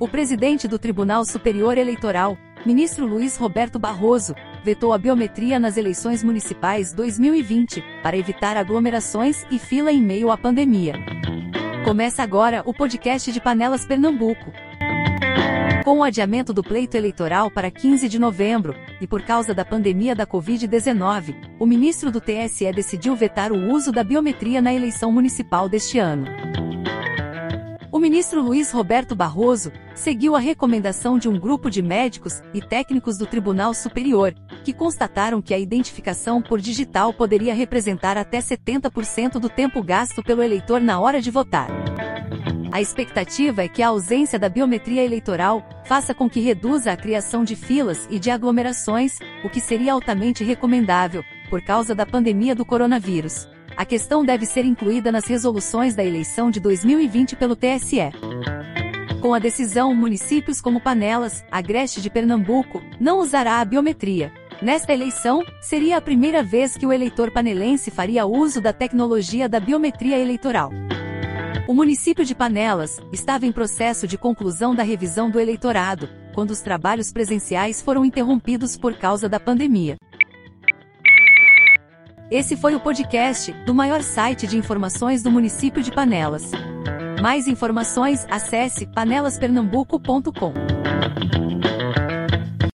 O presidente do Tribunal Superior Eleitoral, ministro Luiz Roberto Barroso, vetou a biometria nas eleições municipais 2020, para evitar aglomerações e fila em meio à pandemia. Começa agora o podcast de Panelas Pernambuco. Com o adiamento do pleito eleitoral para 15 de novembro, e por causa da pandemia da Covid-19, o ministro do TSE decidiu vetar o uso da biometria na eleição municipal deste ano. O ministro Luiz Roberto Barroso seguiu a recomendação de um grupo de médicos e técnicos do Tribunal Superior, que constataram que a identificação por digital poderia representar até 70% do tempo gasto pelo eleitor na hora de votar. A expectativa é que a ausência da biometria eleitoral faça com que reduza a criação de filas e de aglomerações, o que seria altamente recomendável, por causa da pandemia do coronavírus. A questão deve ser incluída nas resoluções da eleição de 2020 pelo TSE. Com a decisão, municípios como Panelas, Agreste de Pernambuco, não usará a biometria. Nesta eleição, seria a primeira vez que o eleitor panelense faria uso da tecnologia da biometria eleitoral. O município de Panelas estava em processo de conclusão da revisão do eleitorado, quando os trabalhos presenciais foram interrompidos por causa da pandemia. Esse foi o podcast do maior site de informações do município de Panelas. Mais informações, acesse panelaspernambuco.com.